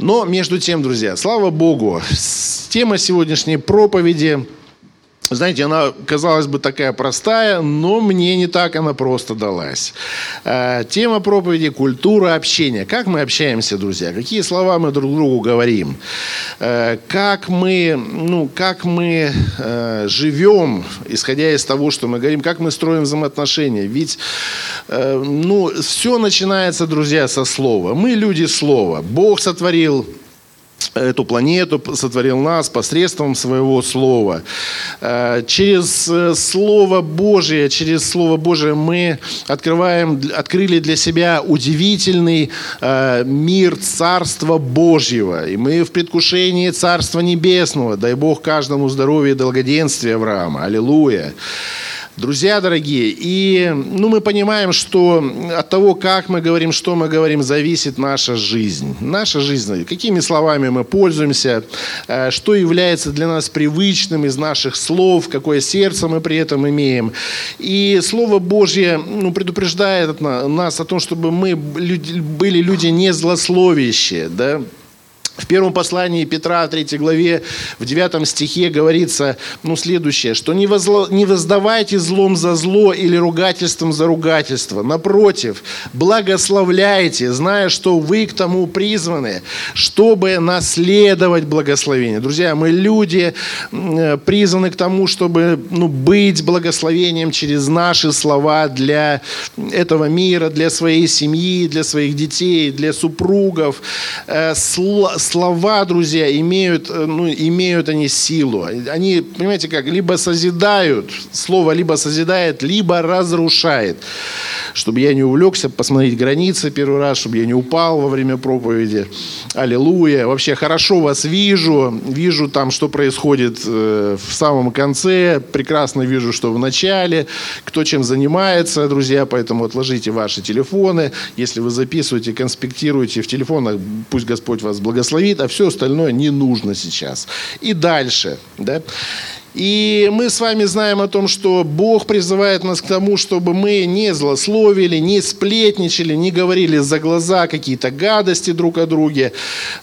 Но между тем, друзья, слава Богу, тема сегодняшней проповеди – знаете, она, казалось бы, такая простая, но мне не так она просто далась. Э, тема проповеди – культура общения. Как мы общаемся, друзья? Какие слова мы друг другу говорим? Э, как мы, ну, как мы э, живем, исходя из того, что мы говорим? Как мы строим взаимоотношения? Ведь ну, все начинается, друзья, со слова. Мы люди слова. Бог сотворил эту планету, сотворил нас посредством своего слова. Э, через э, Слово Божие, через Слово Божие мы открываем, открыли для себя удивительный э, мир Царства Божьего. И мы в предвкушении Царства Небесного. Дай Бог каждому здоровья и долгоденствия Авраама. Аллилуйя. Друзья дорогие, и ну, мы понимаем, что от того, как мы говорим, что мы говорим, зависит наша жизнь. Наша жизнь, какими словами мы пользуемся, э, что является для нас привычным из наших слов, какое сердце мы при этом имеем. И Слово Божье ну, предупреждает нас о том, чтобы мы были люди не злословящие, да, в первом послании Петра, 3 главе, в 9 стихе говорится ну, следующее, что не, возло, не воздавайте злом за зло или ругательством за ругательство. Напротив, благословляйте, зная, что вы к тому призваны, чтобы наследовать благословение. Друзья, мы люди призваны к тому, чтобы ну, быть благословением через наши слова для этого мира, для своей семьи, для своих детей, для супругов. Э, слова, друзья, имеют, э, ну, имеют они силу. Они, понимаете как, либо созидают, слово либо созидает, либо разрушает. Чтобы я не увлекся, посмотреть границы первый раз, чтобы я не упал во время проповеди. Аллилуйя. Вообще хорошо вас вижу. Вижу там, что происходит э, в самом конце. Прекрасно вижу, что в начале. Кто чем занимается, друзья. Поэтому отложите ваши телефоны. Если вы записываете, конспектируете в телефонах, пусть Господь вас благословит благословит, а все остальное не нужно сейчас. И дальше. Да? И мы с вами знаем о том, что Бог призывает нас к тому, чтобы мы не злословили, не сплетничали, не говорили за глаза какие-то гадости друг о друге.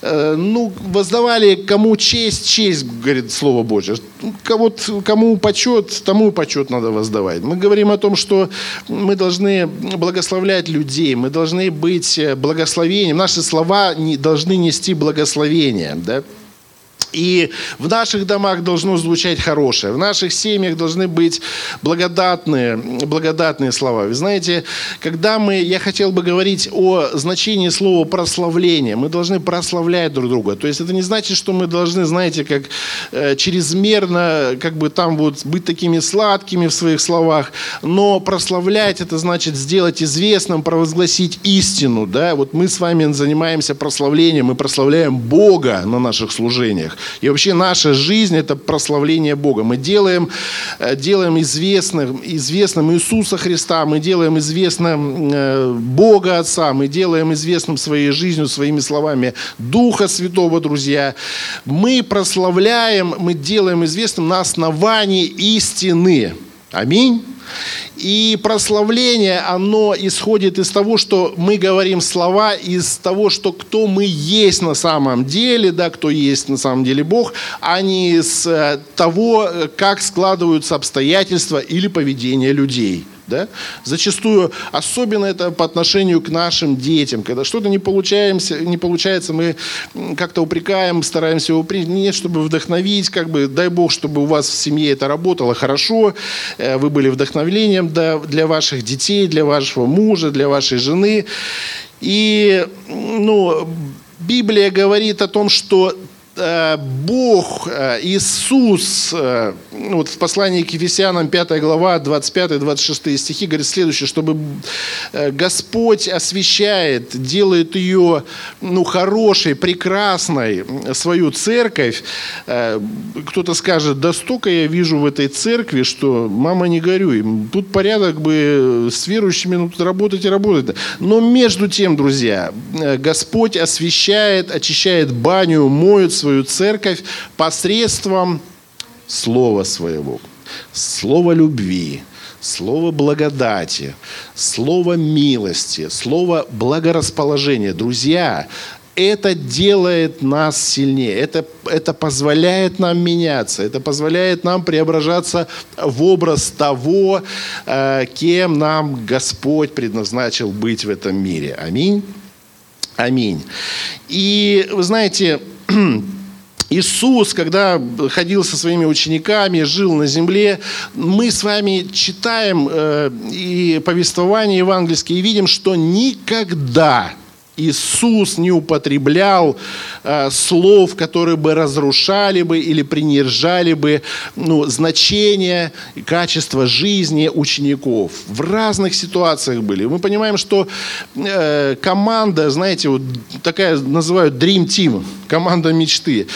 Э, ну, воздавали кому честь, честь, говорит Слово Божье. Кому, почет, тому почет надо воздавать. Мы говорим о том, что мы должны благословлять людей, мы должны быть благословением. Наши слова должны нести благословение. Да? И в наших домах должно звучать хорошее, в наших семьях должны быть благодатные, благодатные слова. Вы знаете, когда мы, я хотел бы говорить о значении слова прославление, мы должны прославлять друг друга. То есть это не значит, что мы должны, знаете, как э, чрезмерно, как бы там вот быть такими сладкими в своих словах, но прославлять это значит сделать известным, провозгласить истину, да, вот мы с вами занимаемся прославлением, мы прославляем Бога на наших служениях. И вообще наша жизнь – это прославление Бога. Мы делаем, э, делаем известным, известным Иисуса Христа, мы делаем известным э, Бога Отца, мы делаем известным своей жизнью, своими словами Духа Святого, друзья. Мы прославляем, мы делаем известным на основании истины. Аминь. И прославление, оно исходит из того, что мы говорим слова, из того, что кто мы есть на самом деле, да, кто есть на самом деле Бог, а не из э, того, как складываются обстоятельства или поведение людей. Да? Зачастую, особенно это по отношению к нашим детям, когда что-то не, получаемся, не получается, мы как-то упрекаем, стараемся его принять, чтобы вдохновить, как бы, дай Бог, чтобы у вас в семье это работало хорошо, э, вы были вдохновлением для ваших детей, для вашего мужа, для вашей жены. И ну, Библия говорит о том, что Бог, э, Иисус, э, вот в послании к Ефесянам 5 глава, 25-26 стихи говорит следующее, чтобы Господь освящает, делает ее ну, хорошей, прекрасной, свою церковь. Кто-то скажет, да столько я вижу в этой церкви, что мама не горюй. Тут порядок бы с верующими ну, тут работать и работать. Но между тем, друзья, Господь освящает, очищает баню, моет свою свою церковь посредством слова своего, слова любви, слова благодати, слова милости, слова благорасположения. Друзья, это делает нас сильнее, это, это позволяет нам меняться, это позволяет нам преображаться в образ того, э, кем нам Господь предназначил быть в этом мире. Аминь. Аминь. И вы знаете, Иисус, когда ходил со своими учениками, жил на земле, мы с вами читаем э, и повествования евангельские и видим, что никогда Иисус не употреблял э, слов, которые бы разрушали бы или принижали бы ну, значение, качество жизни учеников. В разных ситуациях были. Мы понимаем, что э, команда, знаете, вот такая называют Dream Team, команда мечты.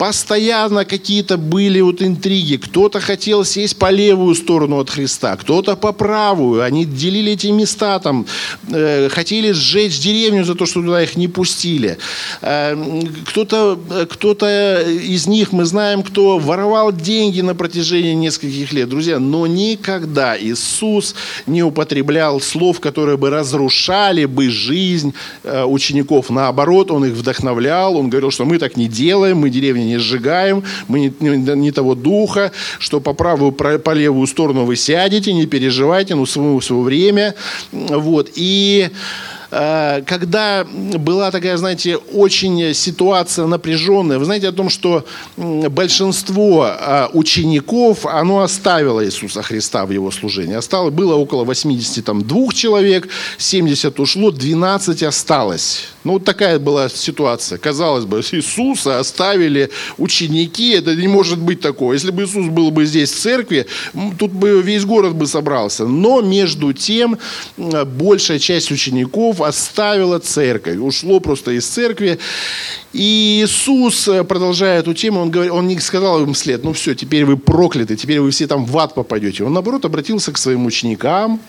Постоянно какие-то были вот интриги. Кто-то хотел сесть по левую сторону от Христа, кто-то по правую. Они делили эти места там, э, хотели сжечь деревню за то, что туда их не пустили. Э, кто-то кто из них, мы знаем, кто воровал деньги на протяжении нескольких лет. Друзья, но никогда Иисус не употреблял слов, которые бы разрушали бы жизнь э, учеников. Наоборот, Он их вдохновлял, Он говорил, что мы так не делаем, мы деревни не сжигаем, мы не, не, не того духа, что по правую, по левую сторону вы сядете, не переживайте, ну, свое, свое время. Вот. И Э, когда была такая, знаете, очень ситуация напряженная, вы знаете о том, что большинство э, учеников, оно оставило Иисуса Христа в его служении. Осталось, было около 82 человек, 70 ушло, 12 осталось. Ну, вот такая была ситуация. Казалось бы, Иисуса оставили ученики, это не может быть такое. Если бы Иисус был бы здесь в церкви, тут бы весь город бы собрался. Но между тем, большая часть учеников оставила церковь, ушло просто из церкви. И Иисус, э, продолжая эту тему, он, говорит, он не сказал им вслед, ну все, теперь вы прокляты, теперь вы все там в ад попадете. Он, наоборот, обратился к своим ученикам,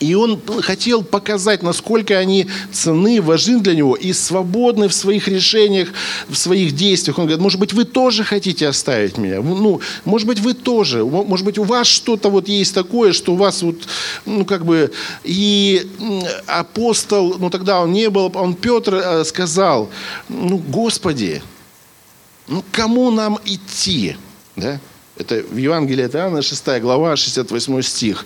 и он хотел показать, насколько они ценны, важны для него и свободны в своих решениях, в своих действиях. Он говорит, может быть, вы тоже хотите оставить меня? Ну, может быть, вы тоже. Может быть, у вас что-то вот есть такое, что у вас вот, ну, как бы... И апостол, ну, тогда он не был, он Петр э, сказал, ну, Господи, ну, кому нам идти? Да? Это в Евангелии от Иоанна, 6 глава, 68 стих.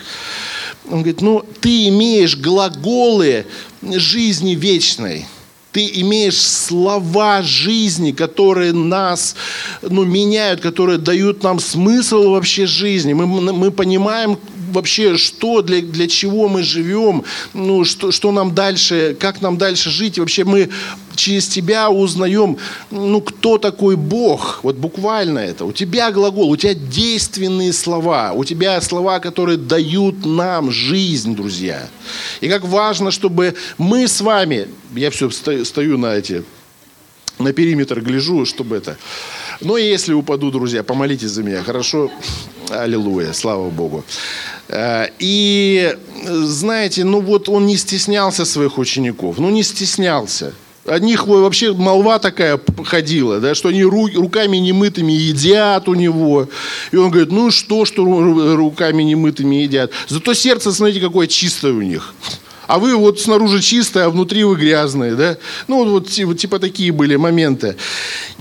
Он говорит, ну ты имеешь глаголы жизни вечной. Ты имеешь слова жизни, которые нас ну, меняют, которые дают нам смысл вообще жизни. Мы, мы понимаем, вообще, что, для, для чего мы живем, ну, что, что нам дальше, как нам дальше жить. Вообще мы через тебя узнаем, ну, кто такой Бог. Вот буквально это. У тебя глагол, у тебя действенные слова, у тебя слова, которые дают нам жизнь, друзья. И как важно, чтобы мы с вами, я все стою, на эти, на периметр гляжу, чтобы это. Но если упаду, друзья, помолитесь за меня, хорошо? Аллилуйя, слава Богу. Э, и знаете, ну вот он не стеснялся своих учеников, ну не стеснялся. От них вообще молва такая ходила, да, что они руками немытыми едят у него. И он говорит, ну что, что руками немытыми едят. Зато сердце, смотрите, какое чистое у них а вы вот снаружи чистые, а внутри вы грязные, да? Ну, вот типа, типа такие были моменты.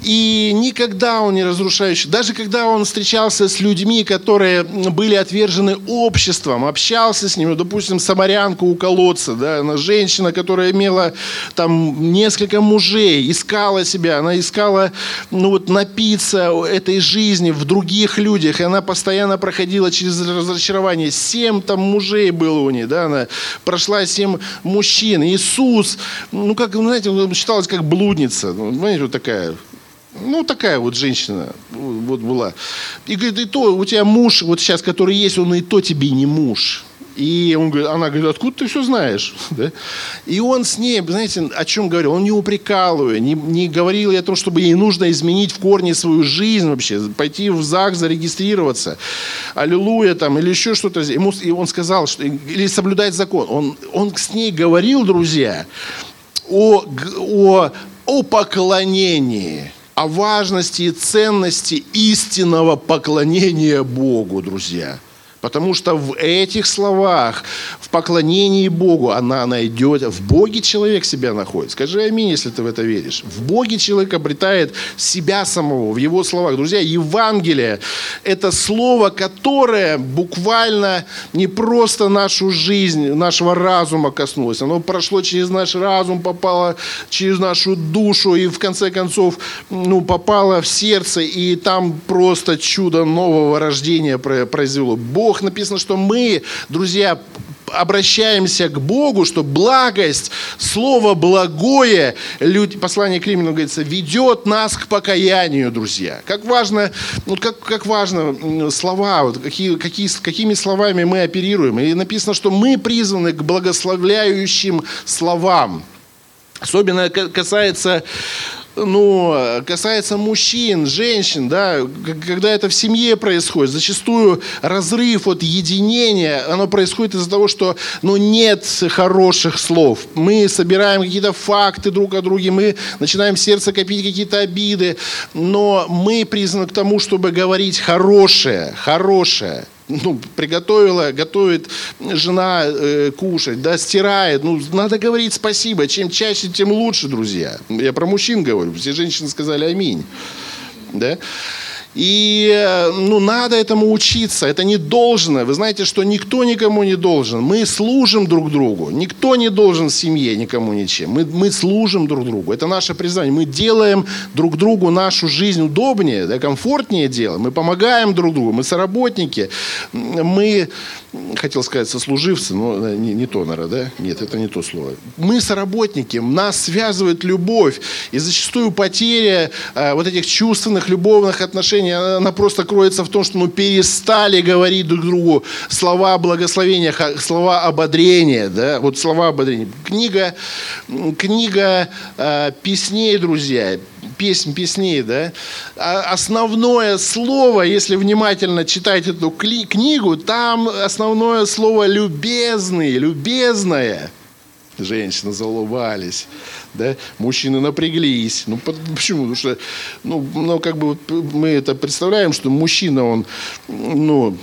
И никогда он не разрушающий. Даже когда он встречался с людьми, которые были отвержены обществом, общался с ними, допустим, самарянку у колодца, да, она женщина, которая имела там несколько мужей, искала себя, она искала, ну вот, напиться этой жизни в других людях, и она постоянно проходила через разочарование. Семь там мужей было у нее, да, она прошла семь семь мужчин. Иисус, ну, как, ну, знаете, считалась как блудница. Ну, знаете, вот такая ну, такая вот женщина вот была. И говорит, и то у тебя муж, вот сейчас, который есть, он и то тебе не муж. И он говорит, она говорит, откуда ты все знаешь? Да? И он с ней, знаете, о чем говорил? Он не упрекал ее, не, не говорил о том, чтобы ей нужно изменить в корне свою жизнь вообще, пойти в ЗАГС, зарегистрироваться, аллилуйя там, или еще что-то. Ему, и он сказал, что, или соблюдать закон. Он, он с ней говорил, друзья, о, о, о поклонении о важности и ценности истинного поклонения Богу, друзья. Потому что в этих словах, в поклонении Богу она найдет. В Боге человек себя находит. Скажи аминь, если ты в это веришь. В Боге человек обретает себя самого, в его словах. Друзья, Евангелие – это слово, которое буквально не просто нашу жизнь, нашего разума коснулось. Оно прошло через наш разум, попало через нашу душу и в конце концов ну, попало в сердце. И там просто чудо нового рождения произвело. Бог Бог, написано, что мы, друзья, обращаемся к Богу, что благость, слово благое, люди, послание к Римлянам говорится, ведет нас к покаянию, друзья. Как важно, вот как, как важно слова, вот какие, какие, какими словами мы оперируем. И написано, что мы призваны к благословляющим словам. Особенно касается ну, касается мужчин, женщин, да, когда это в семье происходит, зачастую разрыв от единения, оно происходит из-за того, что, ну, нет хороших слов. Мы собираем какие-то факты друг о друге, мы начинаем в сердце копить какие-то обиды, но мы призваны к тому, чтобы говорить хорошее, хорошее ну, приготовила, готовит жена э, кушать, да, стирает. Ну, надо говорить спасибо. Чем чаще, тем лучше, друзья. Я про мужчин говорю. Все женщины сказали аминь. Да? И э, ну, надо этому учиться. Это не должно. Вы знаете, что никто никому не должен. Мы служим друг другу. Никто не должен в семье никому ничем. Мы, мы служим друг другу. Это наше призвание. Мы делаем друг другу нашу жизнь удобнее, да, комфортнее делаем. Мы помогаем друг другу. Мы соработники. Мы хотел сказать сослуживцы, но э, не, не то, наверное, да? Нет, это не то слово. Мы соработники, нас связывает любовь. И зачастую потеря э, вот этих чувственных, любовных отношений, она просто кроется в том, что мы перестали говорить друг другу слова благословения, слова ободрения, да? Вот слова ободрения. Книга, книга э, песней, друзья, песнь песней, да, а основное слово, если внимательно читать эту книгу, там основное слово «любезный», «любезная». Женщины заулыбались, да, мужчины напряглись. Ну, почему? Потому что, ну, ну как бы мы это представляем, что мужчина, он, ну,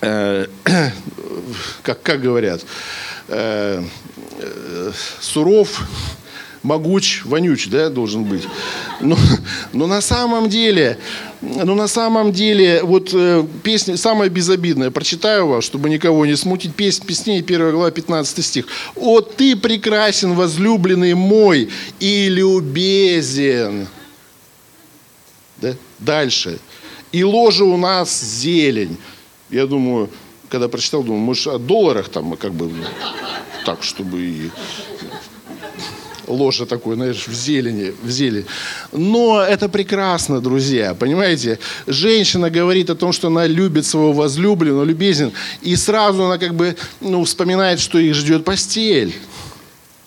э, как, как говорят, э, э, суров, могуч, вонюч, да, должен быть. Но, но на самом деле, но на самом деле, вот э, песня самая безобидная, прочитаю вам, чтобы никого не смутить, песня песней, 1 глава, 15 стих. «О, ты прекрасен, возлюбленный мой, и любезен». Да? Дальше. «И ложа у нас зелень». Я думаю, когда прочитал, думаю, может, о долларах там, как бы, так, чтобы и ложе такое, знаешь, в зелени, в зелень. Но это прекрасно, друзья, понимаете? Женщина говорит о том, что она любит своего возлюбленного, любезен, и сразу она как бы, ну, вспоминает, что их ждет постель.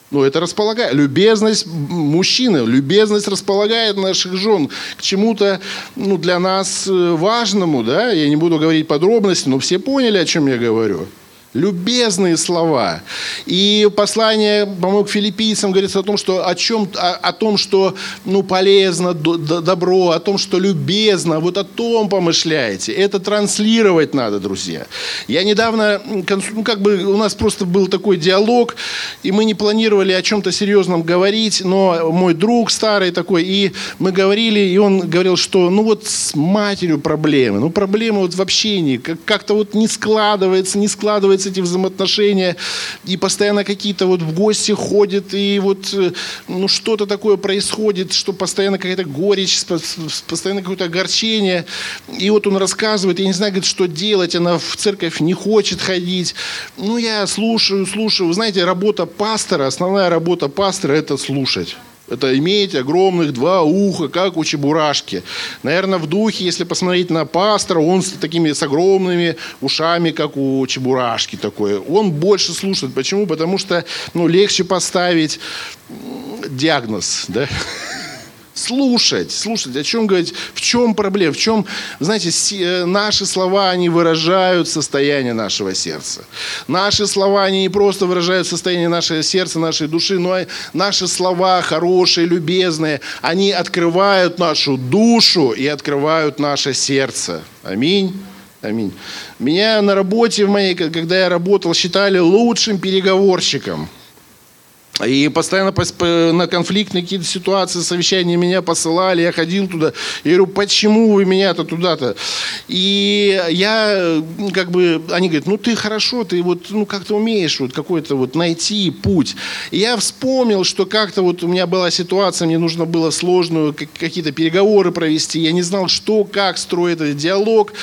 Ну, это располагает. Любезность мужчины, любезность располагает наших жен к чему-то ну, для нас э, важному. Да? Я не буду говорить подробности, но все поняли, о чем я говорю любезные слова. И послание, по-моему, к филиппийцам говорится о том, что о, чем, о, о том, что ну, полезно, добро, о том, что любезно, вот о том помышляете. Это транслировать надо, друзья. Я недавно, ну, как бы у нас просто был такой диалог, и мы не планировали о чем-то серьезном говорить, но мой друг старый такой, и мы говорили, и он говорил, что ну вот с матерью проблемы, ну проблемы вот в общении, как-то вот не складывается, не складывается эти взаимоотношения, и постоянно какие-то вот в гости ходят, и вот э, ну, что-то такое происходит, что постоянно какая-то горечь, постоянно какое-то огорчение. И вот он рассказывает, я не знаю, говорит, что делать, она в церковь не хочет ходить. Ну, я слушаю, слушаю. Знаете, работа пастора, основная работа пастора – это слушать. Это иметь огромных два уха, как у чебурашки. Наверное, в духе, если посмотреть на пастора, он с такими с огромными ушами, как у чебурашки такой. Он больше слушает. Почему? Потому что ну, легче поставить диагноз. Да? Слушать, слушать, о чем говорить, в чем проблема, в чем, знаете, э, наши слова, они выражают состояние нашего сердца. Наши слова, они не просто выражают состояние нашего сердца, нашей души, но и наши слова хорошие, любезные, они открывают нашу душу и открывают наше сердце. Аминь. Аминь. Меня на работе в моей, когда я работал, считали лучшим переговорщиком. И постоянно на конфликтные какие-то ситуации, совещания меня посылали, я ходил туда. Я говорю, почему вы меня-то туда-то? И я, как бы, они говорят, ну ты хорошо, ты вот, ну как-то умеешь вот какой-то вот найти путь. И я вспомнил, что как-то вот у меня была ситуация, мне нужно было сложную, какие-то переговоры провести, я не знал, что, как строить этот диалог.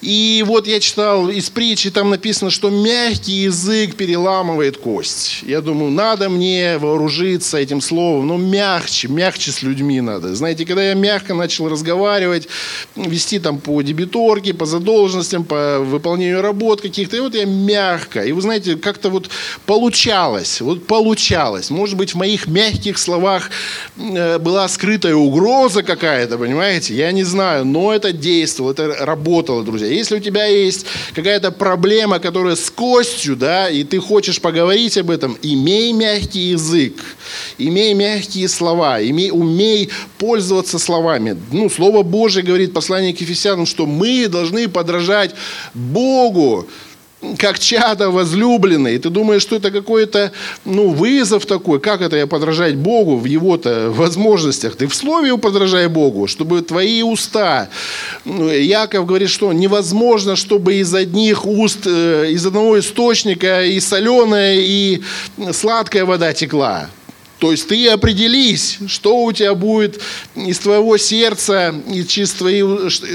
И вот я читал из притчи, там написано, что мягкий язык переламывает кость. Я думаю, надо мне вооружиться этим словом, но мягче, мягче с людьми надо. Знаете, когда я мягко начал разговаривать, вести там по дебиторке, по задолженностям, по выполнению работ каких-то, и вот я мягко. И вы знаете, как-то вот получалось, вот получалось. Может быть, в моих мягких словах э, была скрытая угроза какая-то, понимаете? Я не знаю, но это действовало, это работало, друзья. Если у тебя есть какая-то проблема, которая с костью, да, и ты хочешь поговорить об этом, имей мягкий язык, имей мягкие слова, имей, умей пользоваться словами. Ну, Слово Божие говорит, послание к Ефесянам, что мы должны подражать Богу, как чада возлюбленный, ты думаешь, что это какой-то ну, вызов такой, как это я подражать Богу в его-то возможностях. Ты в слове подражай Богу, чтобы твои уста. Ну, Яков говорит, что невозможно, чтобы из одних уст, э, из одного источника и соленая, и сладкая вода текла. То есть ты определись, что у тебя будет из твоего сердца и через твои,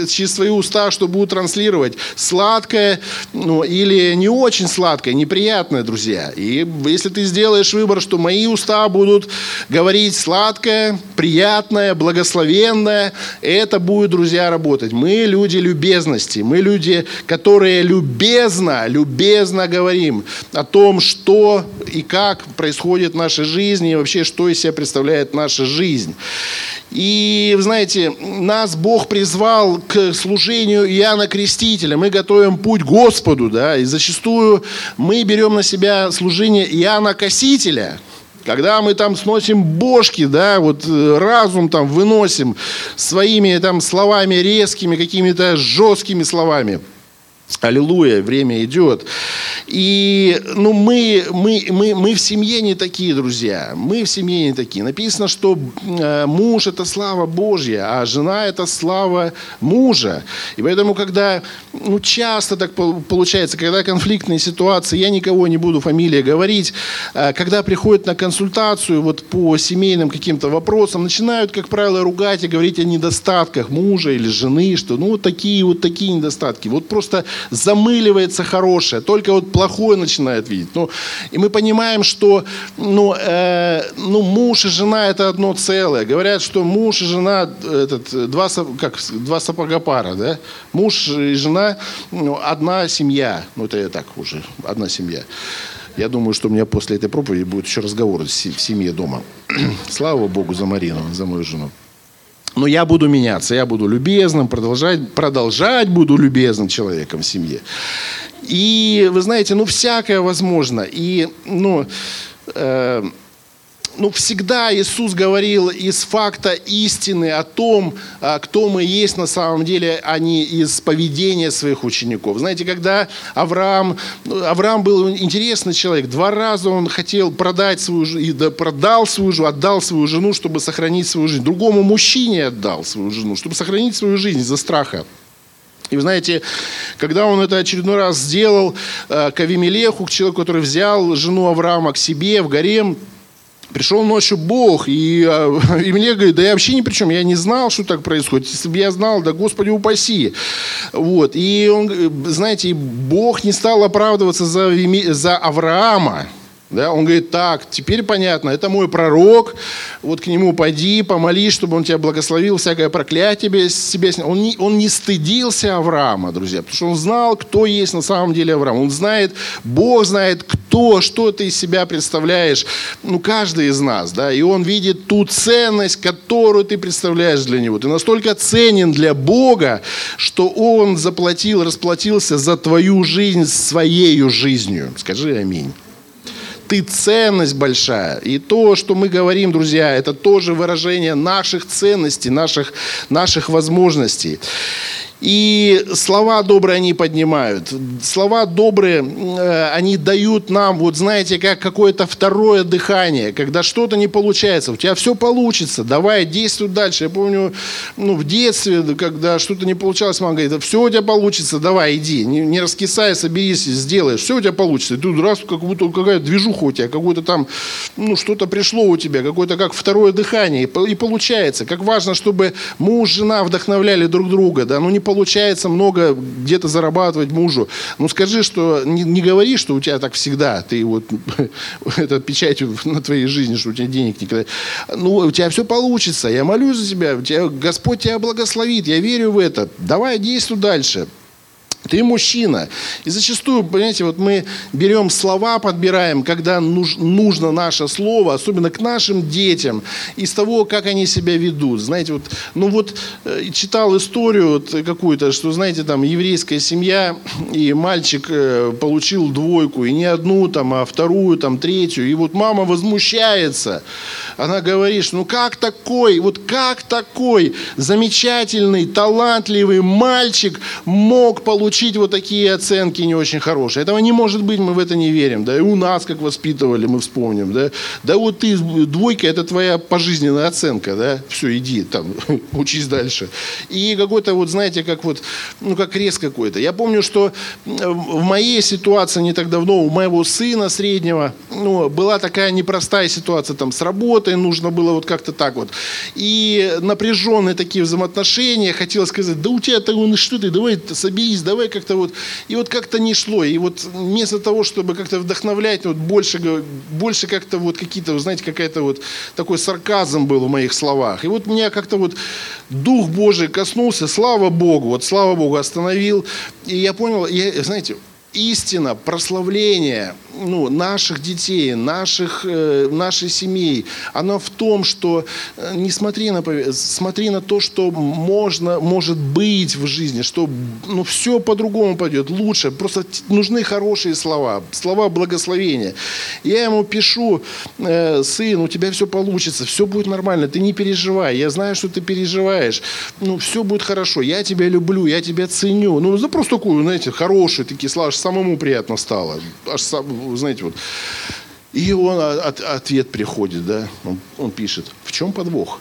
через твои уста, что будут транслировать. Сладкое ну, или не очень сладкое, неприятное, друзья. И если ты сделаешь выбор, что мои уста будут говорить сладкое, приятное, благословенное, это будет, друзья, работать. Мы люди любезности, мы люди, которые любезно, любезно говорим о том, что и как происходит в нашей жизни, и вообще вообще, что из себя представляет наша жизнь. И, вы знаете, нас Бог призвал к служению Иоанна Крестителя. Мы готовим путь Господу, да, и зачастую мы берем на себя служение Иоанна Косителя – когда мы там сносим бошки, да, вот э, разум там выносим своими там словами резкими, какими-то жесткими словами – Аллилуйя, время идет. И ну, мы, мы, мы, мы в семье не такие, друзья. Мы в семье не такие. Написано, что э, муж – это слава Божья, а жена – это слава мужа. И поэтому, когда ну, часто так получается, когда конфликтные ситуации, я никого не буду фамилия говорить, э, когда приходят на консультацию вот по семейным каким-то вопросам, начинают, как правило, ругать и говорить о недостатках мужа или жены, что ну вот такие вот такие недостатки. Вот просто замыливается хорошее, только вот плохое начинает видеть. Ну, и мы понимаем, что ну, э, ну, муж и жена это одно целое. Говорят, что муж и жена этот, два, как, два сапога пара. Да? Муж и жена ну, одна семья. Ну, это я так уже, одна семья. Я думаю, что у меня после этой проповеди будет еще разговор в семье дома. Слава Богу за Марину, за мою жену. Но я буду меняться, я буду любезным, продолжать, продолжать буду любезным человеком в семье. И вы знаете, ну всякое возможно. И, ну, э, ну, всегда Иисус говорил из факта истины о том, а, кто мы есть на самом деле, а не из поведения своих учеников. Знаете, когда Авраам, Авраам был интересный человек, два раза он хотел продать свою и продал свою жену, отдал свою жену, чтобы сохранить свою жизнь. Другому мужчине отдал свою жену, чтобы сохранить свою жизнь из-за страха. И вы знаете, когда он это очередной раз сделал, э, к Авимелеху, к человеку, который взял жену Авраама к себе в гарем, Пришел ночью Бог, и, а, и мне говорит, да я вообще ни при чем, я не знал, что так происходит. Если бы я знал, да Господи упаси. Вот. И он, знаете, Бог не стал оправдываться за, за Авраама. Да, он говорит, так, теперь понятно, это мой пророк, вот к нему пойди, помолись, чтобы он тебя благословил, всякое проклятие себе снял. Он не, он не стыдился Авраама, друзья, потому что он знал, кто есть на самом деле Авраам. Он знает, Бог знает, кто, что ты из себя представляешь, ну, каждый из нас, да, и он видит ту ценность, которую ты представляешь для него. Ты настолько ценен для Бога, что он заплатил, расплатился за твою жизнь своей жизнью. Скажи аминь ты ценность большая. И то, что мы говорим, друзья, это тоже выражение наших ценностей, наших, наших возможностей. И слова добрые они поднимают. Слова добрые, э, они дают нам, вот знаете, как какое-то второе дыхание. Когда что-то не получается, у тебя все получится, давай, действуй дальше. Я помню, ну, в детстве, когда что-то не получалось, мама говорит, все у тебя получится, давай, иди, не, не раскисай, соберись, сделаешь, все у тебя получится. И тут раз как будто какая-то движуха у тебя, какое-то там, ну, что-то пришло у тебя, какое-то как второе дыхание, и, и получается. Как важно, чтобы муж, жена вдохновляли друг друга, да, ну, не получается много где-то зарабатывать мужу. Ну, скажи, что, не, не говори, что у тебя так всегда, ты вот, это печать на твоей жизни, что у тебя денег никогда. Ну, у тебя все получится, я молюсь за тебя, тебя Господь тебя благословит, я верю в это. Давай действуй дальше. Ты мужчина. И зачастую, понимаете, вот мы берем слова, подбираем, когда нуж, нужно наше слово, особенно к нашим детям, из того, как они себя ведут. Знаете, вот, ну вот э, читал историю вот какую-то, что, знаете, там еврейская семья, и мальчик э, получил двойку, и не одну там, а вторую, там, третью. И вот мама возмущается. Она говорит, ну как такой, вот как такой замечательный, талантливый мальчик мог получить получить вот такие оценки не очень хорошие. Этого не может быть, мы в это не верим. Да, и у нас как воспитывали, мы вспомним. Да, да вот ты, двойка, это твоя пожизненная оценка, да, все, иди там, учись дальше. И какой-то вот, знаете, как вот, ну, как крест какой-то. Я помню, что в моей ситуации не так давно, у моего сына среднего, ну, была такая непростая ситуация там с работой, нужно было вот как-то так вот. И напряженные такие взаимоотношения, хотелось сказать, да у тебя-то, ну что ты, давай соберись, давай давай как-то вот... И вот как-то не шло. И вот вместо того, чтобы как-то вдохновлять, вот больше, больше как-то вот какие-то, знаете, какая-то вот такой сарказм был в моих словах. И вот меня как-то вот Дух Божий коснулся, слава Богу, вот слава Богу остановил. И я понял, я, знаете, истина, прославление ну, наших детей, наших, э, нашей семьи, она в том, что э, не смотри на, смотри на то, что можно, может быть в жизни, что ну, все по-другому пойдет, лучше. Просто нужны хорошие слова, слова благословения. Я ему пишу, э, сын, у тебя все получится, все будет нормально, ты не переживай, я знаю, что ты переживаешь, ну, все будет хорошо, я тебя люблю, я тебя ценю. Ну, за просто такую, знаете, хорошие такие слова, самому приятно стало. Аж знаете, вот. И он, от, ответ приходит, да, он, он пишет, в чем подвох?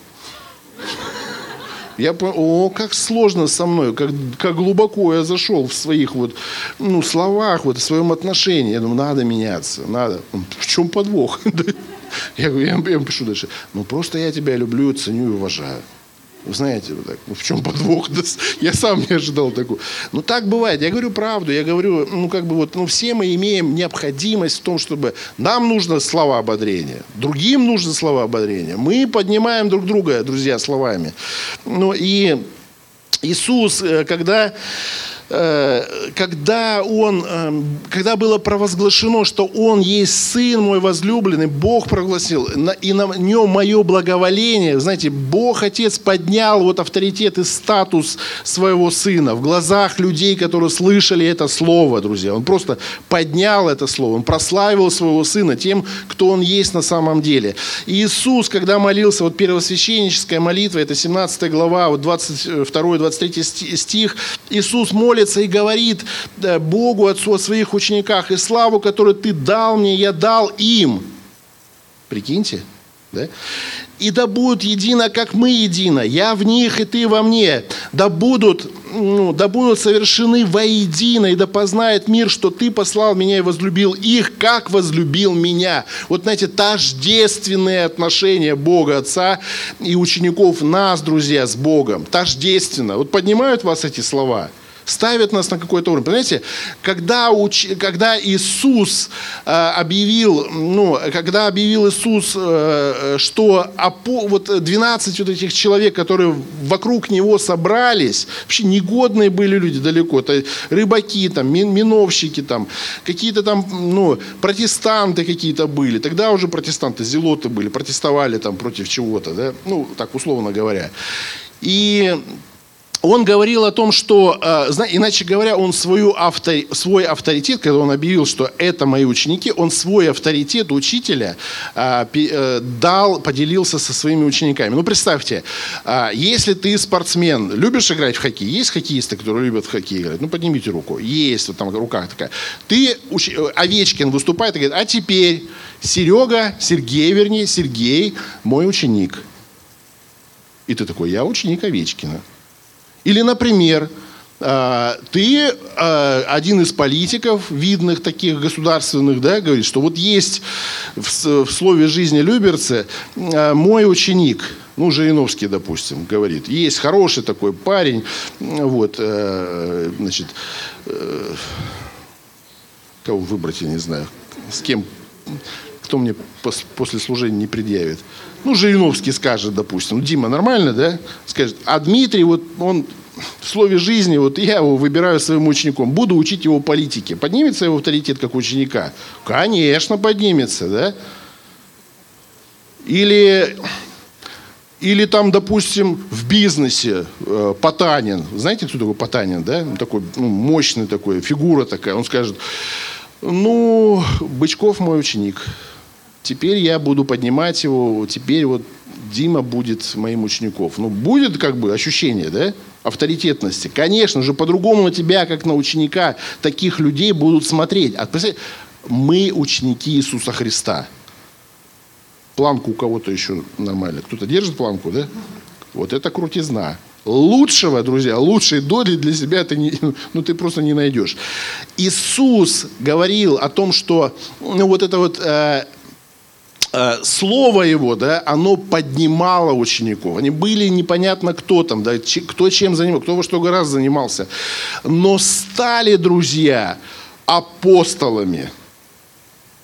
Я о, как сложно со мной, как, как глубоко я зашел в своих вот, ну, словах, вот, в своем отношении. Я думаю, надо меняться, надо. В чем подвох? Я, я, я пишу дальше. Ну, просто я тебя люблю, ценю и уважаю. Вы знаете, вот так, ну, в чем подвох? Я сам не ожидал такого. Ну, так бывает. Я говорю правду. Я говорю, ну, как бы вот, ну, все мы имеем необходимость в том, чтобы нам нужно слова ободрения, другим нужны слова ободрения. Мы поднимаем друг друга, друзья, словами. Ну, и Иисус, э, когда когда, он, эм, когда было провозглашено, что Он есть Сын мой возлюбленный, Бог прогласил, и на нем мое благоволение, знаете, Бог Отец поднял вот авторитет и статус своего Сына в глазах людей, которые слышали это Слово, друзья. Он просто поднял это Слово, Он прославил своего Сына тем, кто Он есть на самом деле. Иисус, когда молился, вот первосвященническая молитва, это 17 глава, вот 22-23 стих, Иисус молится, молится и говорит Богу, Отцу о своих учениках, и славу, которую ты дал мне, я дал им. Прикиньте, да? И да будут едино, как мы едино. Я в них, и ты во мне. Да будут, ну, да будут совершены воедино, и да познает мир, что ты послал меня и возлюбил их, как возлюбил меня. Вот, знаете, тождественные отношения Бога Отца и учеников нас, друзья, с Богом. Тождественно. Вот поднимают вас эти слова – ставят нас на какой-то уровень. Понимаете, когда, уч... когда Иисус э, объявил, ну, когда объявил Иисус, э, что опо... вот 12 вот этих человек, которые вокруг него собрались, вообще негодные были люди далеко, это рыбаки, там, миновщики, там, какие-то там, ну, протестанты какие-то были, тогда уже протестанты, зелоты были, протестовали там против чего-то, да, ну, так условно говоря. И он говорил о том, что, э, иначе говоря, он свою автор, свой авторитет, когда он объявил, что это мои ученики, он свой авторитет учителя э, э, дал, поделился со своими учениками. Ну, представьте, если ты спортсмен, любишь играть в хоккей, есть хоккеисты, которые любят в хоккей играть? Ну, поднимите руку. Есть, вот там рука такая. Ты, Овечкин выступает и говорит, а теперь Серега, Сергей, вернее, Сергей, мой ученик. И ты такой, я ученик Овечкина. Или, например, а, ты а, один из политиков, видных таких государственных, да, говорит, что вот есть в, слове жизни Люберцы а, мой ученик, ну, Жириновский, допустим, говорит, есть хороший такой парень, вот, э, значит, э, кого выбрать, я не знаю, с кем, кто мне после служения не предъявит. Ну, Жириновский скажет, допустим, Дима, нормально, да? Скажет, а Дмитрий, вот он в слове жизни, вот я его выбираю своим учеником, буду учить его политике. Поднимется его авторитет как ученика? Конечно, поднимется, да? Или, или там, допустим, в бизнесе э, Потанин. Знаете, кто такой Потанин, да? такой ну, мощный такой, фигура такая. Он скажет, ну, Бычков мой ученик. Теперь я буду поднимать его, теперь вот Дима будет моим учеником. Ну, будет как бы ощущение, да? авторитетности. Конечно же, по-другому на тебя, как на ученика, таких людей будут смотреть. А, мы ученики Иисуса Христа. Планку у кого-то еще нормально. Кто-то держит планку, да? Вот это крутизна. Лучшего, друзья, лучшей доли для себя ты, не, ну, ты просто не найдешь. Иисус говорил о том, что ну, вот это вот э, слово его, да, оно поднимало учеников. Они были непонятно кто там, да, кто чем занимался, кто во что гораздо занимался. Но стали друзья апостолами.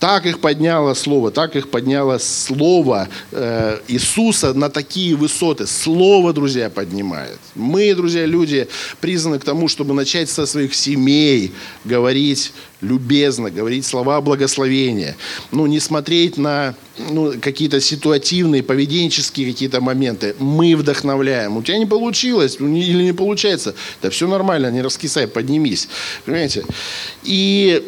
Так их подняло Слово, так их подняло Слово э, Иисуса на такие высоты. Слово, друзья, поднимает. Мы, друзья, люди призваны к тому, чтобы начать со своих семей говорить любезно, говорить слова благословения. Ну, не смотреть на ну, какие-то ситуативные, поведенческие какие-то моменты. Мы вдохновляем. У тебя не получилось ну, или не получается. Да все нормально, не раскисай, поднимись. Понимаете? И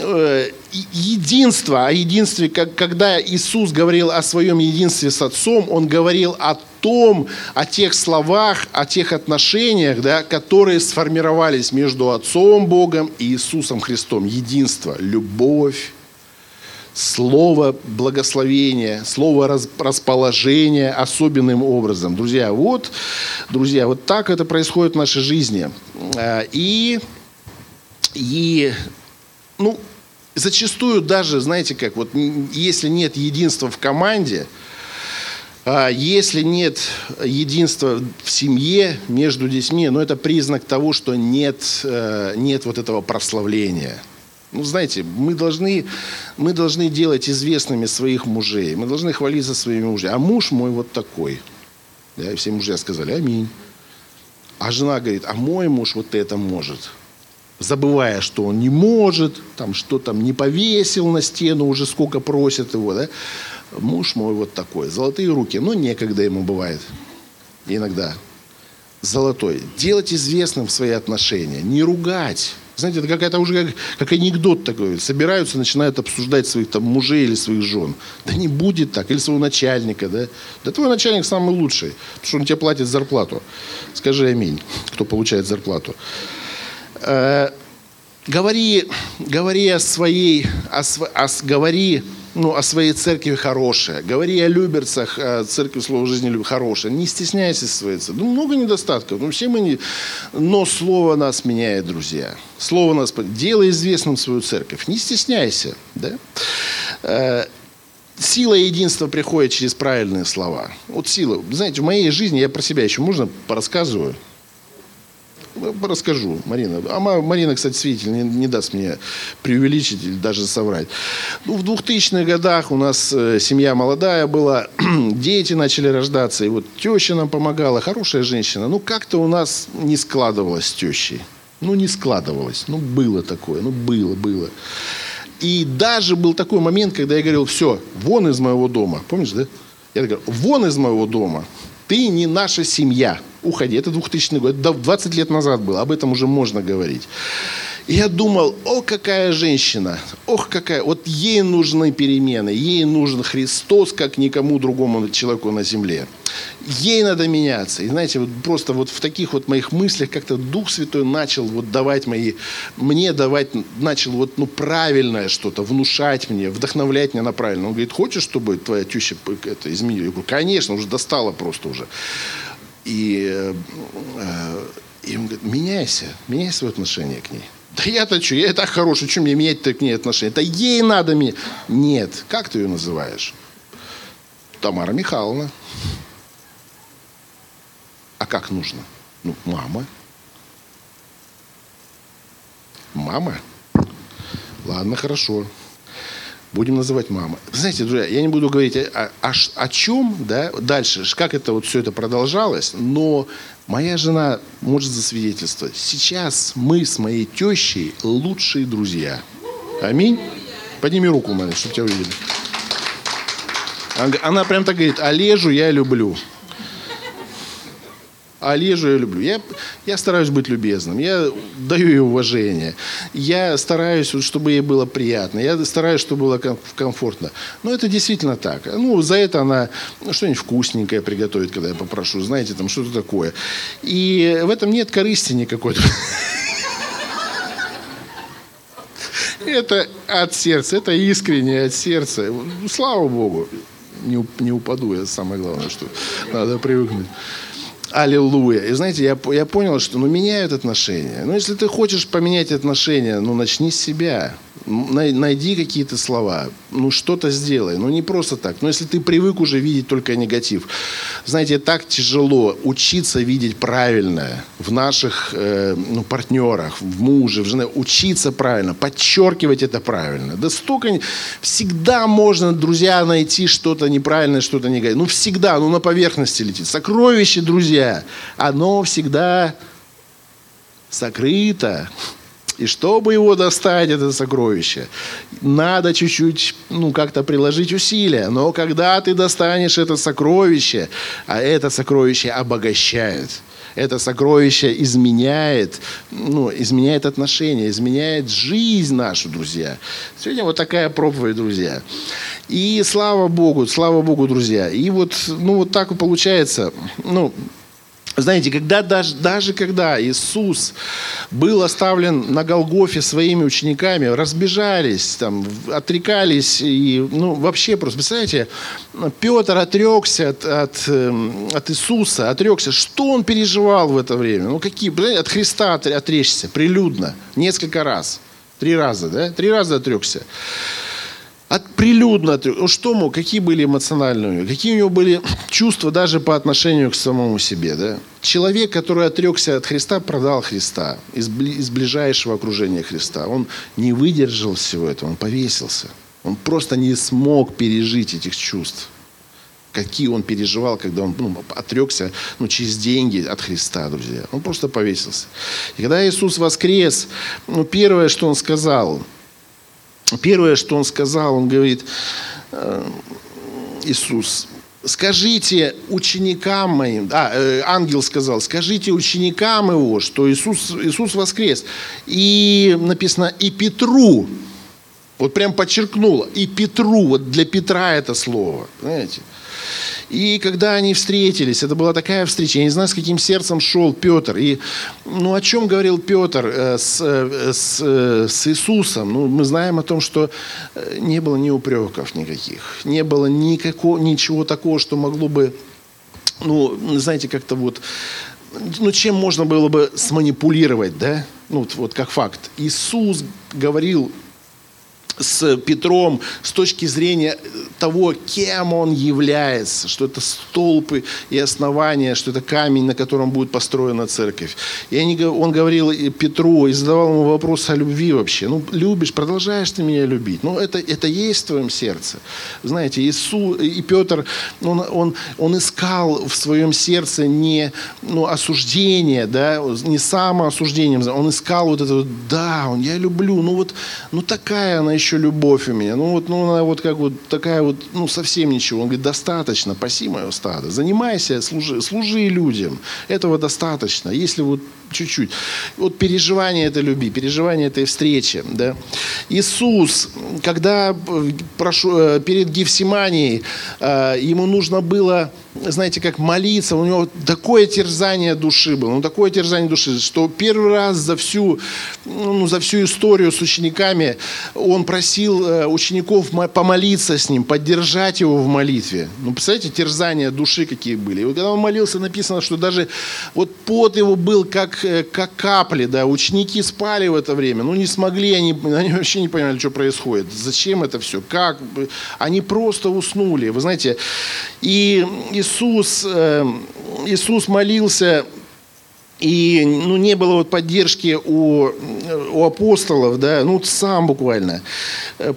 э, единство, о единстве, как, когда Иисус говорил о своем единстве с Отцом, Он говорил о том, о тех словах, о тех отношениях, да, которые сформировались между Отцом Богом и Иисусом Христом. Единство, любовь, слово благословения, слово расположения особенным образом. Друзья, вот, друзья, вот так это происходит в нашей жизни. А, и, и ну, зачастую даже, знаете как, вот если нет единства в команде, а если нет единства в семье между детьми, ну это признак того, что нет, э, нет вот этого прославления. Ну, знаете, мы должны, мы должны делать известными своих мужей. Мы должны хвалиться своими мужьями. А муж мой вот такой. Да, и все мужья сказали, аминь. А жена говорит, а мой муж вот это может забывая, что он не может, там что там не повесил на стену, уже сколько просят его, да. Муж мой вот такой, золотые руки, но некогда ему бывает, иногда. Золотой. Делать известным свои отношения, не ругать. Знаете, это какая-то уже как, как анекдот такой. Собираются, начинают обсуждать своих там мужей или своих жен. Да не будет так. Или своего начальника, да. Да твой начальник самый лучший, потому что он тебе платит зарплату. Скажи аминь, кто получает зарплату. Э, говори, говори о своей, о, о, говори ну, о своей церкви хорошее. Говори о Люберцах, о церкви Слова Жизни хорошее. Не стесняйся своей церкви. Ну, много недостатков. Ну, все мы не... Но Слово нас меняет, друзья. Слово нас... Делай известным свою церковь. Не стесняйся. Да? Э, сила единства приходит через правильные слова. Вот сила. Знаете, в моей жизни, я про себя еще можно порассказываю? Расскажу, Марина. А Марина, кстати, свидетель, не, не даст мне преувеличить или даже соврать. Ну, в 2000-х годах у нас э, семья молодая была, дети начали рождаться, и вот теща нам помогала, хорошая женщина. Ну, как-то у нас не складывалось с тещей. Ну, не складывалось. Ну, было такое. Ну, было, было. И даже был такой момент, когда я говорил, все, вон из моего дома. Помнишь, да? Я говорю, вон из моего дома. Ты не наша семья. Уходи. Это 2000 год, 20 лет назад было, об этом уже можно говорить. Я думал, о, какая женщина, ох, какая, вот ей нужны перемены, ей нужен Христос, как никому другому человеку на земле. Ей надо меняться. И знаете, вот просто вот в таких вот моих мыслях как-то Дух Святой начал вот давать мои, мне давать, начал вот ну правильное что-то, внушать мне, вдохновлять меня на правильное. Он говорит, хочешь, чтобы твоя теща это изменила? Я говорю, конечно, уже достала просто уже. И, э, э, и он говорит, меняйся, меняй свое отношение к ней. Да я-то что, я и так хороший, что мне менять-то к ней отношения? Это ей надо мне. Нет, как ты ее называешь? Тамара Михайловна. А как нужно? Ну, мама. Мама? Ладно, хорошо. Будем называть мама. Знаете, друзья, я не буду говорить о, о, о чем, да, дальше, как это вот все это продолжалось, но моя жена может засвидетельствовать. Сейчас мы с моей тещей лучшие друзья. Аминь. Подними руку, Маня, чтобы тебя увидели. Она прям так говорит, Олежу я люблю. А Олежу я люблю. Я, я стараюсь быть любезным. Я даю ей уважение. Я стараюсь, чтобы ей было приятно. Я стараюсь, чтобы было комфортно. Но это действительно так. Ну, за это она что-нибудь вкусненькое приготовит, когда я попрошу. Знаете, там что-то такое. И в этом нет корысти никакой. Это от сердца, это искренне от сердца. Слава Богу. Не, не упаду, это самое главное, что надо привыкнуть. Аллилуйя. И знаете, я, я понял, что ну, меняют отношения. Но если ты хочешь поменять отношения, ну начни с себя найди какие-то слова, ну что-то сделай, ну не просто так. Но если ты привык уже видеть только негатив, знаете, так тяжело учиться видеть правильное в наших э, ну, партнерах, в муже, в жене, учиться правильно, подчеркивать это правильно. Да столько, всегда можно, друзья, найти что-то неправильное, что-то негативное. Ну всегда, ну на поверхности летит. Сокровище, друзья, оно всегда сокрыто. И чтобы его достать, это сокровище, надо чуть-чуть, ну, как-то приложить усилия. Но когда ты достанешь это сокровище, а это сокровище обогащает, это сокровище изменяет, ну, изменяет отношения, изменяет жизнь нашу, друзья. Сегодня вот такая проповедь, друзья. И слава Богу, слава Богу, друзья. И вот, ну, вот так получается, ну, знаете, когда даже, даже когда Иисус был оставлен на Голгофе своими учениками, разбежались, там, отрекались, и, ну, вообще просто, представляете, Петр отрекся от, от, эм, от Иисуса, отрекся. Что он переживал в это время? Ну, какие, от Христа отречься прилюдно, несколько раз. Три раза, да? Три раза отрекся от, прилюдно отрек. Что мог, какие были эмоциональные, какие у него были чувства даже по отношению к самому себе. Да? Человек, который отрекся от Христа, продал Христа из, из ближайшего окружения Христа. Он не выдержал всего этого, он повесился. Он просто не смог пережить этих чувств какие он переживал, когда он ну, отрекся ну, через деньги от Христа, друзья. Он просто повесился. И когда Иисус воскрес, ну, первое, что он сказал – Первое, что он сказал, он говорит, э, Иисус, скажите ученикам моим, а, э, ангел сказал, скажите ученикам его, что Иисус, Иисус воскрес. И написано, и Петру, вот прям подчеркнуло, и Петру, вот для Петра это слово, знаете. И когда они встретились, это была такая встреча, я не знаю, с каким сердцем шел Петр. И, ну, о чем говорил Петр э, с, э, с, э, с Иисусом? Ну, мы знаем о том, что не было ни упреков никаких, не было никакого, ничего такого, что могло бы, ну, знаете, как-то вот, ну, чем можно было бы сманипулировать, да? Ну, вот, вот как факт. Иисус говорил с Петром с точки зрения того, кем он является, что это столпы и основания, что это камень, на котором будет построена церковь. И они, он говорил Петру и задавал ему вопрос о любви вообще. Ну, любишь, продолжаешь ты меня любить. Ну, это, это есть в твоем сердце. Знаете, Иисус и Петр, он, он, он искал в своем сердце не ну, осуждение, да, не самоосуждение, он искал вот это, да, он, я люблю, ну вот, ну такая она еще еще любовь у меня? Ну вот, ну она вот как вот такая вот, ну совсем ничего. Он говорит, достаточно, паси мое стадо. Занимайся, служи, служи людям. Этого достаточно. Если вот чуть-чуть. Вот переживание этой любви, переживание этой встречи. Да? Иисус, когда прошу, э, перед Гефсиманией э, ему нужно было знаете, как молиться, у него такое терзание души было, ну, такое терзание души, что первый раз за всю, ну, за всю историю с учениками он просил э, учеников помолиться с ним, поддержать его в молитве. Ну, представляете, терзания души какие были. И вот когда он молился, написано, что даже вот пот его был как, э, как капли, да, ученики спали в это время, ну, не смогли, они, они вообще не понимали, что происходит, зачем это все, как, они просто уснули, вы знаете, и Иисус, э, Иисус молился и ну, не было вот поддержки у, у апостолов, да, ну сам буквально.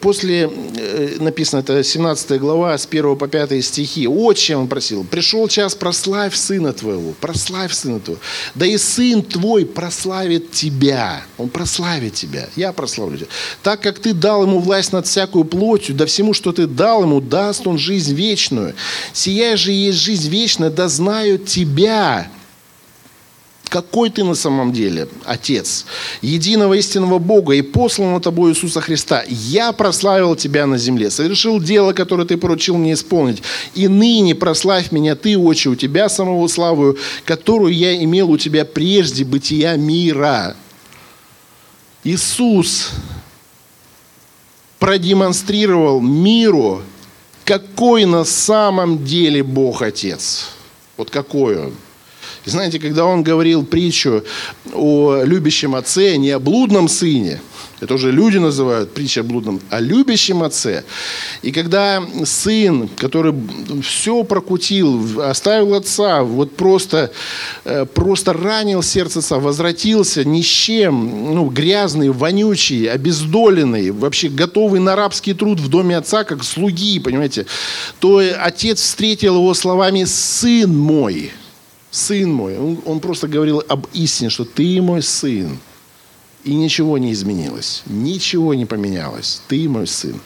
После, э, написано, это 17 глава, с 1 по 5 стихи, очень он просил, пришел час, прославь сына твоего, прославь сына твоего, да и сын твой прославит тебя, он прославит тебя, я прославлю тебя. Так как ты дал ему власть над всякую плотью, да всему, что ты дал ему, даст он жизнь вечную. Сия же есть жизнь вечная, да знают тебя, какой ты на самом деле, Отец, единого истинного Бога и посланного тобой Иисуса Христа. Я прославил тебя на земле, совершил дело, которое ты поручил мне исполнить. И ныне прославь меня ты, Отче, у тебя самого славу, которую я имел у тебя прежде бытия мира. Иисус продемонстрировал миру, какой на самом деле Бог Отец. Вот какой Он. И знаете, когда он говорил притчу о любящем отце, не о блудном сыне, это уже люди называют притча о блудном, о любящем отце. И когда сын, который все прокутил, оставил отца, вот просто, э, просто ранил сердце отца, возвратился ни с чем, ну, грязный, вонючий, обездоленный, вообще готовый на рабский труд в доме отца, как слуги, понимаете, то отец встретил его словами «сын мой» сын мой. Он, он просто говорил об истине, что ты мой сын. И ничего не изменилось, ничего не поменялось. Ты мой сын.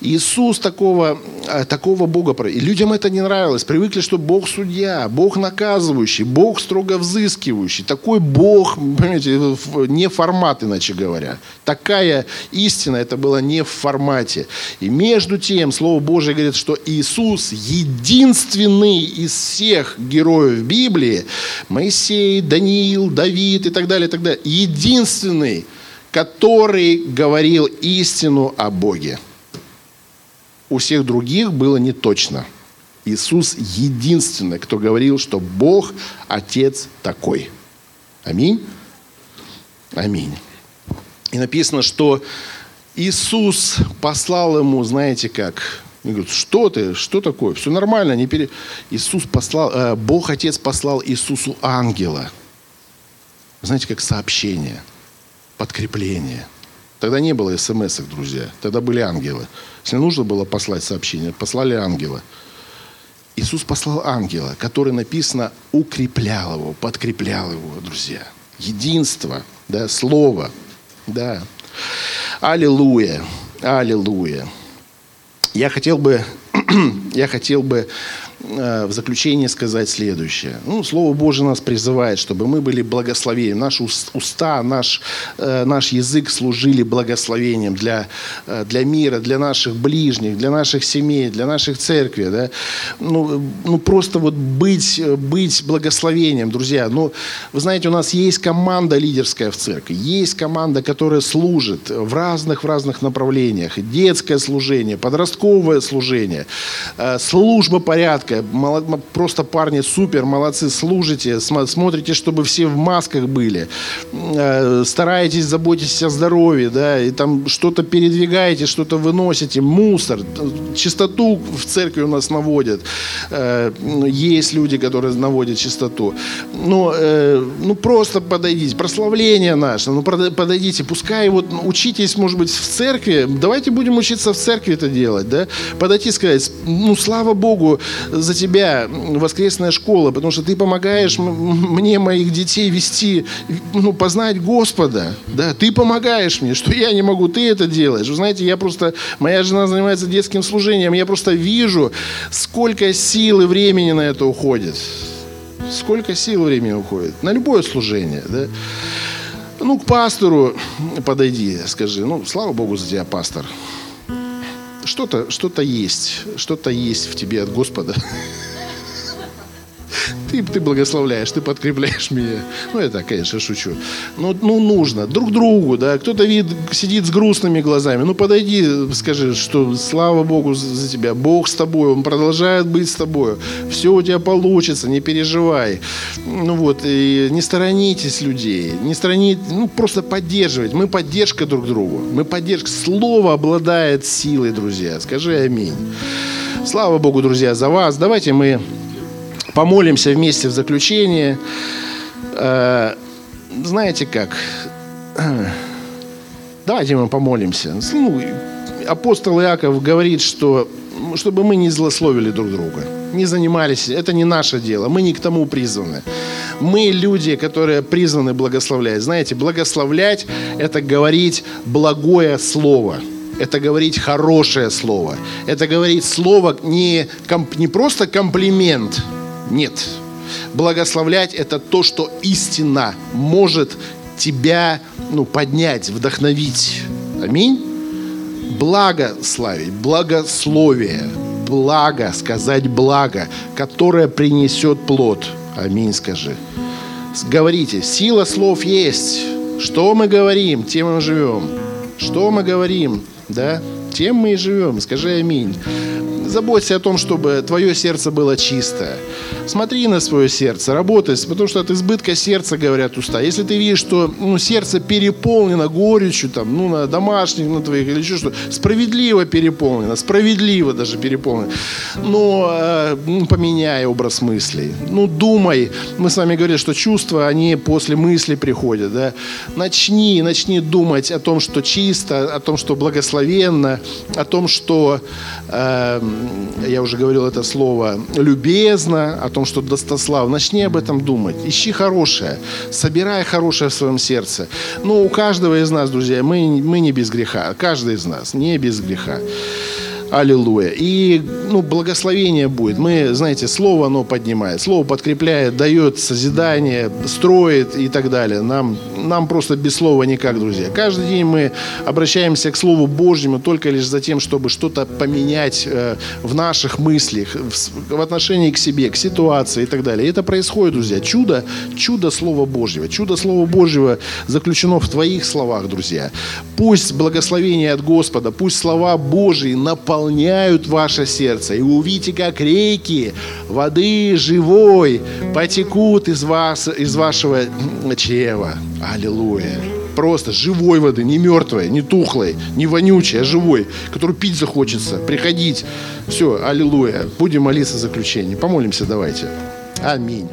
Иисус такого, э, такого Бога... И людям это не нравилось. Привыкли, что Бог судья, Бог наказывающий, Бог строго взыскивающий. Такой Бог, понимаете, не формат, иначе говоря. Такая истина, это было не в формате. И между тем, Слово Божие говорит, что Иисус единственный из всех героев Библии, Моисей, Даниил, Давид и так далее, и так далее, единственный единственный, который говорил истину о Боге. У всех других было не точно. Иисус единственный, кто говорил, что Бог Отец такой. Аминь. Аминь. И написано, что Иисус послал ему, знаете как, он говорит, что ты, что такое, все нормально, не пере... Иисус послал, э, Бог Отец послал Иисусу ангела. Знаете, как сообщение – подкрепление. Тогда не было смс друзья. Тогда были ангелы. Если нужно было послать сообщение, послали ангела. Иисус послал ангела, который написано укреплял его, подкреплял его, друзья. Единство, да, слово, да. Аллилуйя, аллилуйя. Я хотел бы, я хотел бы в заключение сказать следующее. Ну, Слово Божие нас призывает, чтобы мы были благословением. Наши уста, наш, э, наш язык служили благословением для, э, для мира, для наших ближних, для наших семей, для наших церкви. Да? Ну, ну, просто вот быть, быть благословением, друзья. Ну, вы знаете, у нас есть команда лидерская в церкви. Есть команда, которая служит в разных, в разных направлениях. Детское служение, подростковое служение, служба порядка, маска. Просто парни супер, молодцы, служите, смотрите, чтобы все в масках были. Э, стараетесь, заботитесь о здоровье, да, и там что-то передвигаете, что-то выносите, мусор, чистоту в церкви у нас наводят. Э, есть люди, которые наводят чистоту. Но, э, ну, просто подойдите, прославление наше, ну, подойдите, пускай вот учитесь, может быть, в церкви, давайте будем учиться в церкви это делать, да, подойти и сказать, ну, слава Богу, за тебя воскресная школа, потому что ты помогаешь мне, моих детей вести, ну, познать Господа. Да, ты помогаешь мне, что я не могу, ты это делаешь. Вы знаете, я просто, моя жена занимается детским служением, я просто вижу, сколько сил и времени на это уходит. Сколько сил и времени уходит. На любое служение, да. Ну, к пастору подойди, скажи, ну, слава Богу за тебя, пастор. Что-то что есть, что-то есть в тебе от Господа. Ты, ты благословляешь, ты подкрепляешь меня. Ну, это, конечно, шучу. Ну, ну, нужно. Друг другу, да. Кто-то вид, сидит с грустными глазами. Ну, подойди, скажи, что слава Богу за тебя. Бог с тобой, Он продолжает быть с тобой. Все у тебя получится, не переживай. Ну, вот, и не сторонитесь людей. Не сторонитесь, ну, просто поддерживать. Мы поддержка друг другу. Мы поддержка. Слово обладает силой, друзья. Скажи аминь. Слава Богу, друзья, за вас. Давайте мы помолимся вместе в заключение. Э, знаете как? Давайте мы помолимся. Ну, апостол Иаков говорит, что чтобы мы не злословили друг друга, не занимались, это не наше дело, мы не к тому призваны. Мы люди, которые призваны благословлять. Знаете, благословлять – это говорить благое слово – это говорить хорошее слово. Это говорить слово не, комп, не просто комплимент, нет. Благословлять – это то, что истина может тебя ну, поднять, вдохновить. Аминь. Благо славить, благословие, благо, сказать благо, которое принесет плод. Аминь, скажи. Говорите, сила слов есть. Что мы говорим, тем мы живем. Что мы говорим, да, тем мы и живем. Скажи аминь. Заботься о том, чтобы твое сердце было чистое. Смотри на свое сердце, работай, потому что от избытка сердца говорят уста. Если ты видишь, что ну, сердце переполнено горечью, там, ну, на домашних, на твоих или еще что, справедливо переполнено, справедливо даже переполнено, но э, ну, поменяй образ мыслей. Ну, думай. Мы с вами говорили, что чувства, они после мысли приходят. Да? Начни, начни думать о том, что чисто, о том, что благословенно, о том, что э, я уже говорил это слово, любезно, о том, что достослав. Начни об этом думать. Ищи хорошее. Собирай хорошее в своем сердце. Ну, у каждого из нас, друзья, мы, мы не без греха. Каждый из нас не без греха. Аллилуйя. И ну, благословение будет. Мы, знаете, слово оно поднимает, слово подкрепляет, дает созидание, строит и так далее. Нам, нам просто без слова никак, друзья. Каждый день мы обращаемся к Слову Божьему только лишь за тем, чтобы что-то поменять э, в наших мыслях, в, в отношении к себе, к ситуации и так далее. И это происходит, друзья. Чудо, чудо Слова Божьего. Чудо Слова Божьего заключено в твоих словах, друзья. Пусть благословение от Господа, пусть слова Божьи наполняют наполняют ваше сердце. И увидите, как реки воды живой потекут из, вас, из вашего чрева. Аллилуйя. Просто живой воды, не мертвой, не тухлой, не вонючей, а живой, которую пить захочется, приходить. Все, аллилуйя. Будем молиться в заключение. Помолимся давайте. Аминь.